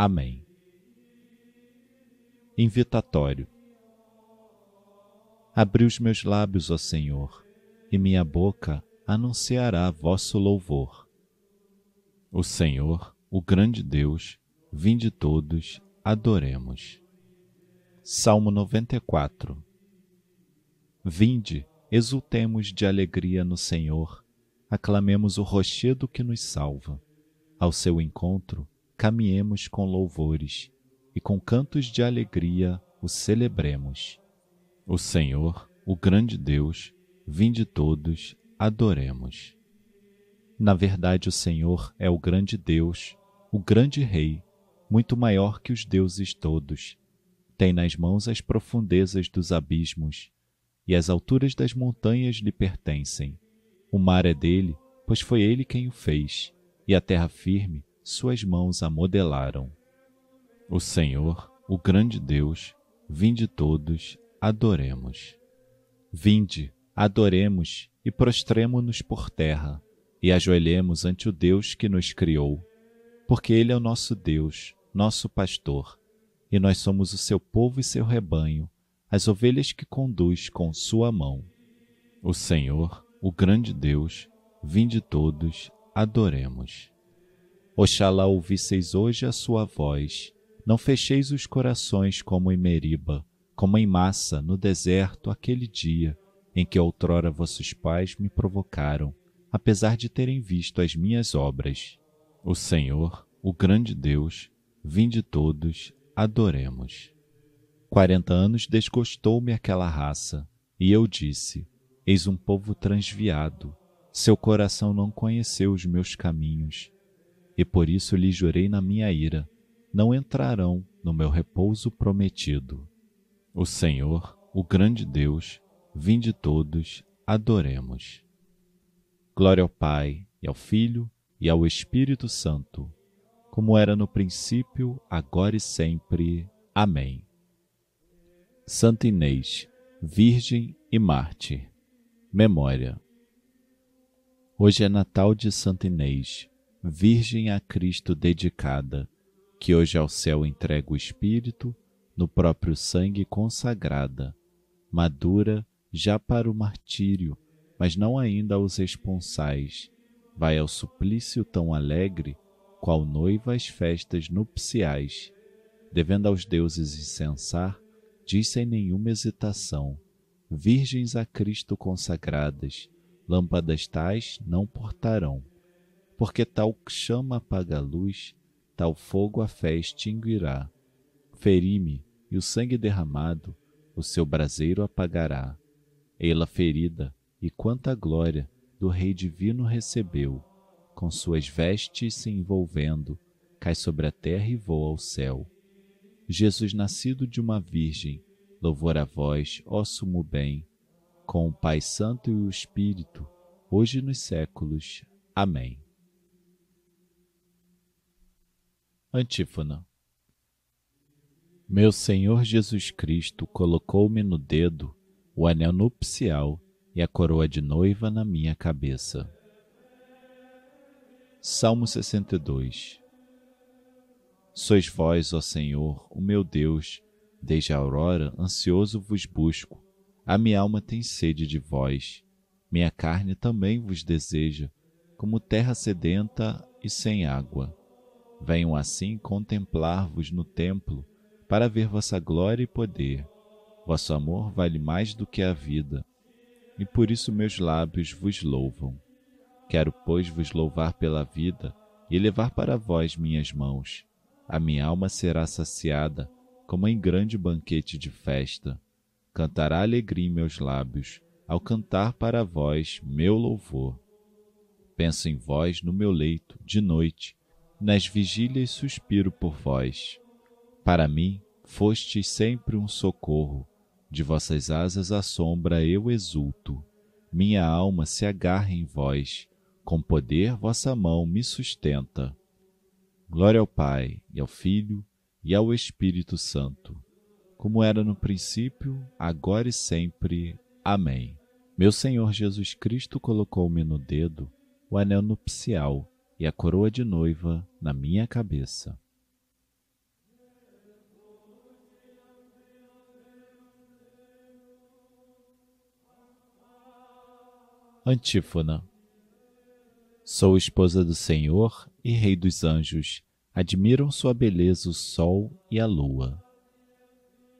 Amém. Invitatório. Abri os meus lábios, ó Senhor, e minha boca anunciará vosso louvor. O Senhor, o grande Deus, vinde todos, adoremos. Salmo 94 Vinde, exultemos de alegria no Senhor, aclamemos o rochedo que nos salva. Ao seu encontro, caminhemos com louvores e com cantos de alegria o celebremos. O Senhor, o grande Deus, vinde todos, adoremos. Na verdade, o Senhor é o grande Deus, o grande Rei, muito maior que os deuses todos. Tem nas mãos as profundezas dos abismos, e as alturas das montanhas lhe pertencem. O mar é dele, pois foi ele quem o fez, e a terra firme suas mãos a modelaram. O Senhor, o grande Deus, vinde todos, adoremos. Vinde, adoremos e prostremo-nos por terra e ajoelhemos ante o Deus que nos criou, porque Ele é o nosso Deus, nosso pastor, e nós somos o seu povo e seu rebanho, as ovelhas que conduz com sua mão. O Senhor, o grande Deus, vinde todos, adoremos. Oxalá ouvisseis hoje a sua voz, não fecheis os corações como em Meriba, como em massa no deserto aquele dia em que outrora vossos pais me provocaram, apesar de terem visto as minhas obras. O Senhor, o grande Deus, vinde todos, adoremos. Quarenta anos desgostou-me aquela raça, e eu disse: Eis um povo transviado, seu coração não conheceu os meus caminhos, e por isso lhe jurei na minha ira: não entrarão no meu repouso prometido. O Senhor, o grande Deus, vinde todos, adoremos. Glória ao Pai, e ao Filho, e ao Espírito Santo, como era no princípio, agora e sempre. Amém. Santa Inês, Virgem e Mártir. Memória. Hoje é Natal de Santa Inês, Virgem a Cristo dedicada, que hoje ao céu entrega o Espírito, no próprio sangue consagrada, madura já para o martírio mas não ainda aos responsais. Vai ao suplício tão alegre, qual noiva às festas nupciais. Devendo aos deuses incensar, diz sem nenhuma hesitação: Virgens a Cristo consagradas, lâmpadas tais não portarão. Porque tal chama apaga a luz, tal fogo a fé extinguirá. Feri-me, e o sangue derramado, o seu braseiro apagará. Ela ferida, e quanta glória do Rei Divino recebeu, com suas vestes se envolvendo, cai sobre a terra e voa ao céu. Jesus, nascido de uma Virgem, louvor a vós, ó sumo bem, com o Pai Santo e o Espírito, hoje nos séculos. Amém. Antífona Meu Senhor Jesus Cristo colocou-me no dedo o anel nupcial e a coroa de noiva na minha cabeça. Salmo 62 Sois vós, ó Senhor, o meu Deus, desde a aurora ansioso vos busco. A minha alma tem sede de vós, minha carne também vos deseja, como terra sedenta e sem água. Venham assim contemplar-vos no templo, para ver vossa glória e poder. Vosso amor vale mais do que a vida e por isso meus lábios vos louvam. Quero, pois, vos louvar pela vida e levar para vós minhas mãos. A minha alma será saciada, como em grande banquete de festa. Cantará alegria em meus lábios, ao cantar para vós meu louvor. Penso em vós no meu leito, de noite, nas vigílias suspiro por vós. Para mim, fostes sempre um socorro, de vossas asas à sombra eu exulto. Minha alma se agarra em vós, com poder vossa mão me sustenta. Glória ao Pai, e ao Filho, e ao Espírito Santo, como era no princípio, agora e sempre. Amém. Meu Senhor Jesus Cristo colocou-me no dedo o anel nupcial e a coroa de noiva na minha cabeça. Antífona Sou esposa do Senhor e Rei dos anjos, admiram sua beleza o sol e a lua.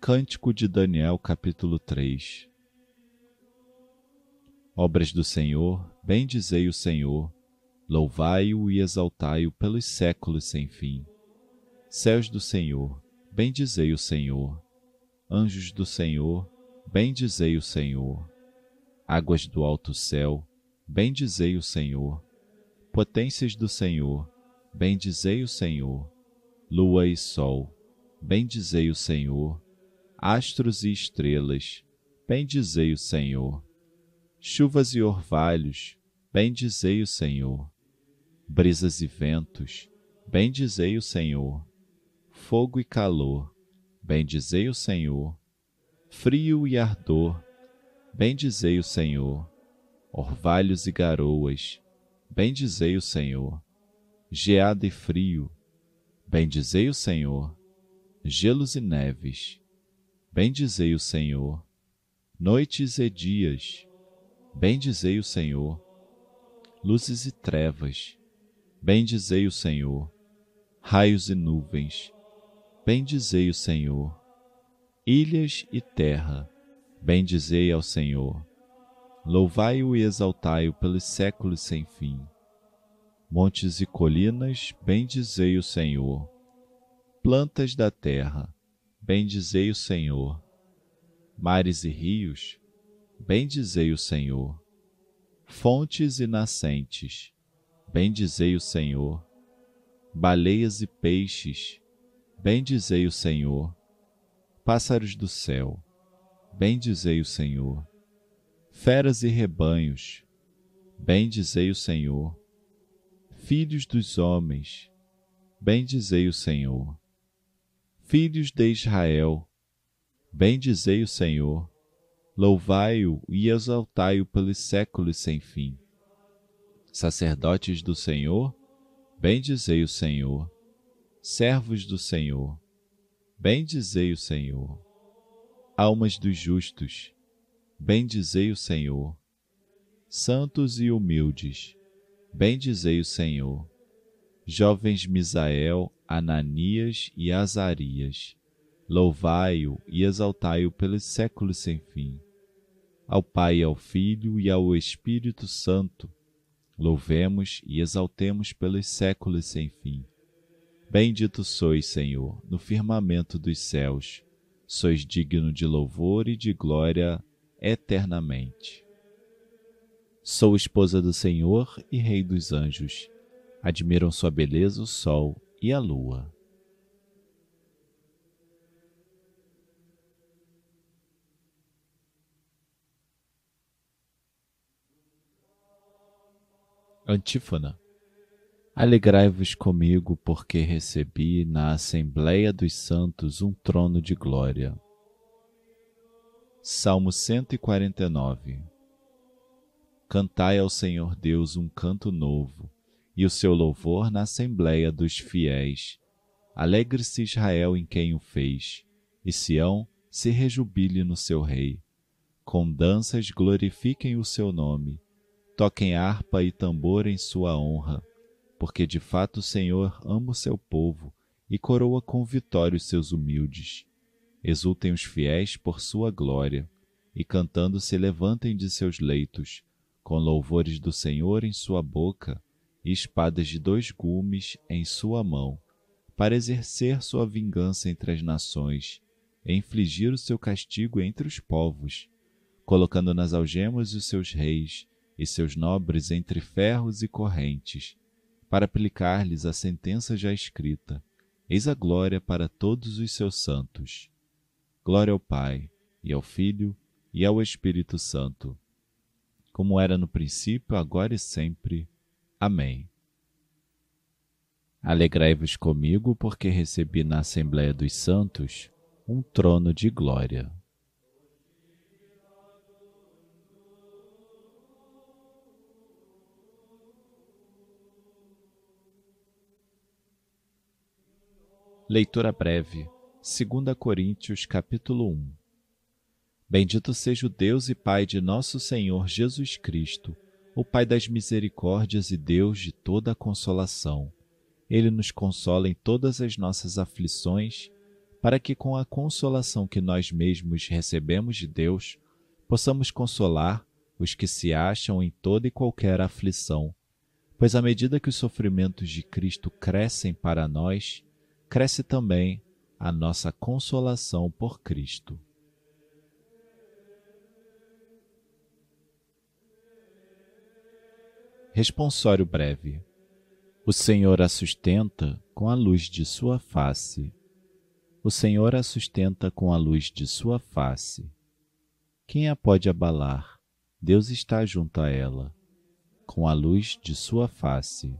Cântico de Daniel, capítulo 3 Obras do Senhor, bendizei o Senhor, louvai-o e exaltai-o pelos séculos sem fim. Céus do Senhor, bendizei o Senhor. Anjos do Senhor, bendizei o Senhor. Águas do alto céu, bendizei o Senhor. Potências do Senhor, bendizei o Senhor. Lua e sol, bendizei o Senhor. Astros e estrelas, bendizei o Senhor. Chuvas e orvalhos, bendizei o Senhor brisas e ventos, bendizei o Senhor. Fogo e calor, bendizei o Senhor. Frio e ardor, bendizei o Senhor. Orvalhos e garoas, bendizei o Senhor. Geada e frio, bendizei o Senhor. Gelos e neves, bendizei o Senhor. Noites e dias, bendizei o Senhor. Luzes e trevas, Bendizei o Senhor. Raios e nuvens, bendizei o Senhor. Ilhas e terra, bendizei ao Senhor. Louvai-o e exaltai-o pelos séculos sem fim. Montes e colinas, bendizei o Senhor. Plantas da terra, bendizei o Senhor. Mares e rios, bendizei o Senhor. Fontes e nascentes, bendizei o Senhor. Baleias e peixes, bendizei o Senhor. Pássaros do céu, bendizei o Senhor. Feras e rebanhos, bendizei o Senhor. Filhos dos homens, bendizei o Senhor. Filhos de Israel, bendizei o Senhor. Louvai-o e exaltai-o pelos séculos sem fim Sacerdotes do Senhor, bendizei o Senhor. Servos do Senhor, bendizei o Senhor. Almas dos justos, bendizei o Senhor. Santos e humildes, bendizei o Senhor. Jovens Misael, Ananias e Azarias, louvai-o e exaltai-o pelos séculos sem fim. Ao Pai ao Filho e ao Espírito Santo, Louvemos e exaltemos pelos séculos sem fim. Bendito sois, Senhor, no firmamento dos céus. Sois digno de louvor e de glória eternamente. Sou esposa do Senhor e Rei dos anjos. Admiram sua beleza o sol e a lua. Antífona. Alegrai-vos comigo, porque recebi na Assembleia dos Santos um trono de glória. Salmo 149 Cantai ao Senhor Deus um canto novo, e o seu louvor na Assembleia dos fiéis. Alegre-se Israel em quem o fez, e Sião se rejubile no seu rei. Com danças glorifiquem o seu nome Toquem harpa e tambor em sua honra, porque de fato o Senhor ama o seu povo e coroa com vitória os seus humildes. Exultem os fiéis por sua glória, e cantando se levantem de seus leitos, com louvores do Senhor em sua boca e espadas de dois gumes em sua mão, para exercer sua vingança entre as nações e infligir o seu castigo entre os povos, colocando nas algemas os seus reis e seus nobres entre ferros e correntes, para aplicar-lhes a sentença já escrita. Eis a glória para todos os seus santos. Glória ao Pai, e ao Filho, e ao Espírito Santo, como era no princípio, agora e sempre. Amém. Alegrai-vos comigo, porque recebi na Assembléia dos Santos um trono de glória. Leitura breve, 2 Coríntios capítulo 1 Bendito seja o Deus e Pai de nosso Senhor Jesus Cristo, o Pai das misericórdias e Deus de toda a consolação. Ele nos consola em todas as nossas aflições, para que com a consolação que nós mesmos recebemos de Deus, possamos consolar os que se acham em toda e qualquer aflição. Pois à medida que os sofrimentos de Cristo crescem para nós, cresce também a nossa consolação por Cristo. Responsório breve. O Senhor a sustenta com a luz de sua face. O Senhor a sustenta com a luz de sua face. Quem a pode abalar? Deus está junto a ela, com a luz de sua face.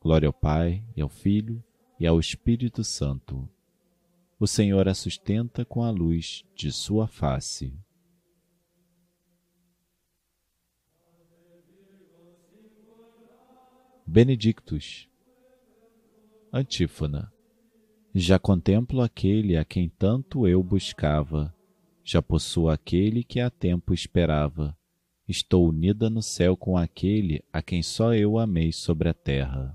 Glória ao Pai, e ao Filho, e ao Espírito Santo. O Senhor a sustenta com a luz de sua face. Benedictus. Antífona. Já contemplo aquele a quem tanto eu buscava, já possuo aquele que há tempo esperava. Estou unida no céu com aquele a quem só eu amei sobre a terra.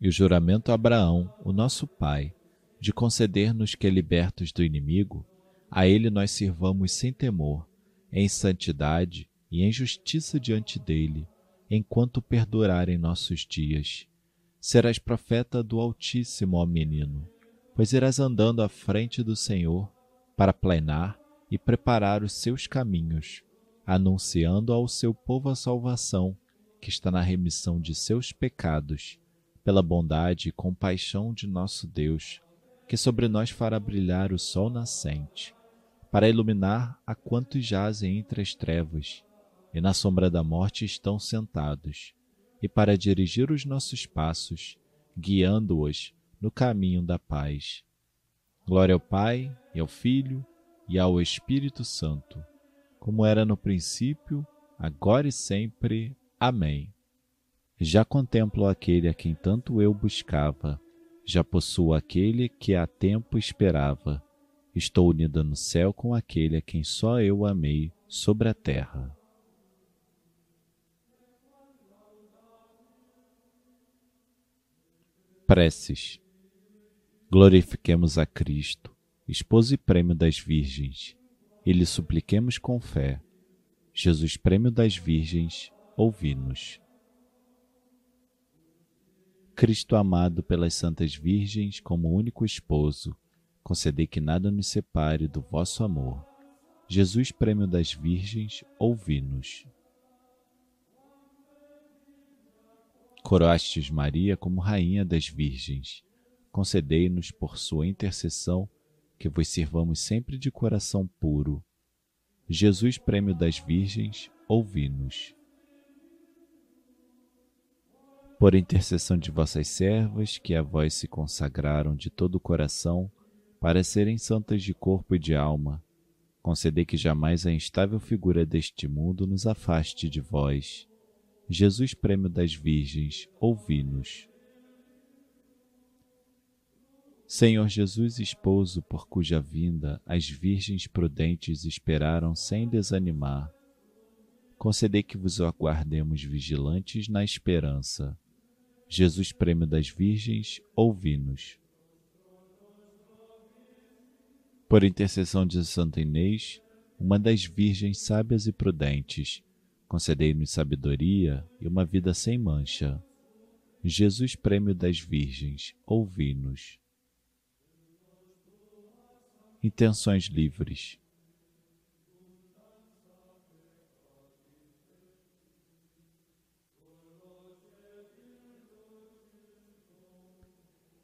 e o juramento a Abraão, o nosso pai, de conceder-nos que, libertos do inimigo, a ele nós sirvamos sem temor, em santidade e em justiça diante dele, enquanto perdurarem nossos dias. Serás profeta do Altíssimo, ó menino, pois irás andando à frente do Senhor para planear e preparar os seus caminhos, anunciando ao seu povo a salvação que está na remissão de seus pecados pela bondade e compaixão de nosso Deus, que sobre nós fará brilhar o sol nascente, para iluminar a quantos jazem entre as trevas e na sombra da morte estão sentados, e para dirigir os nossos passos, guiando-os no caminho da paz. Glória ao Pai, e ao Filho, e ao Espírito Santo, como era no princípio, agora e sempre. Amém. Já contemplo aquele a quem tanto eu buscava, já possuo aquele que há tempo esperava. Estou unida no céu com aquele a quem só eu amei sobre a terra. Preces. Glorifiquemos a Cristo, esposo e prêmio das virgens, e lhe supliquemos com fé. Jesus, prêmio das virgens, ouvi-nos. Cristo amado pelas santas virgens como único esposo, concedei que nada nos separe do vosso amor. Jesus, prêmio das virgens, ouvi-nos. Coroastes Maria como rainha das virgens, concedei-nos por sua intercessão que vos sirvamos sempre de coração puro. Jesus, prêmio das virgens, ouvi-nos por intercessão de vossas servas, que a vós se consagraram de todo o coração, para serem santas de corpo e de alma, concedei que jamais a instável figura deste mundo nos afaste de vós. Jesus, prêmio das Virgens, ouvi-nos. Senhor Jesus, esposo por cuja vinda as virgens prudentes esperaram sem desanimar, concedei que vos aguardemos vigilantes na esperança Jesus Prêmio das Virgens, ouvi-nos. Por intercessão de Santa Inês, uma das virgens sábias e prudentes, concedei-nos sabedoria e uma vida sem mancha. Jesus Prêmio das Virgens, ouvi-nos. Intenções livres.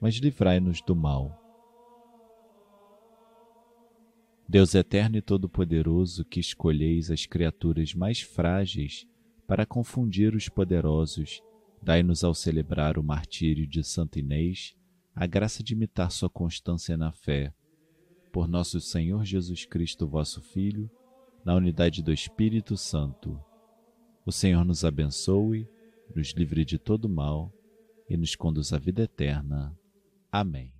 mas livrai-nos do mal. Deus eterno e todo-poderoso, que escolheis as criaturas mais frágeis para confundir os poderosos, dai-nos ao celebrar o martírio de Santa Inês a graça de imitar sua constância na fé. Por nosso Senhor Jesus Cristo, vosso Filho, na unidade do Espírito Santo. O Senhor nos abençoe, nos livre de todo mal e nos conduz à vida eterna. Amém.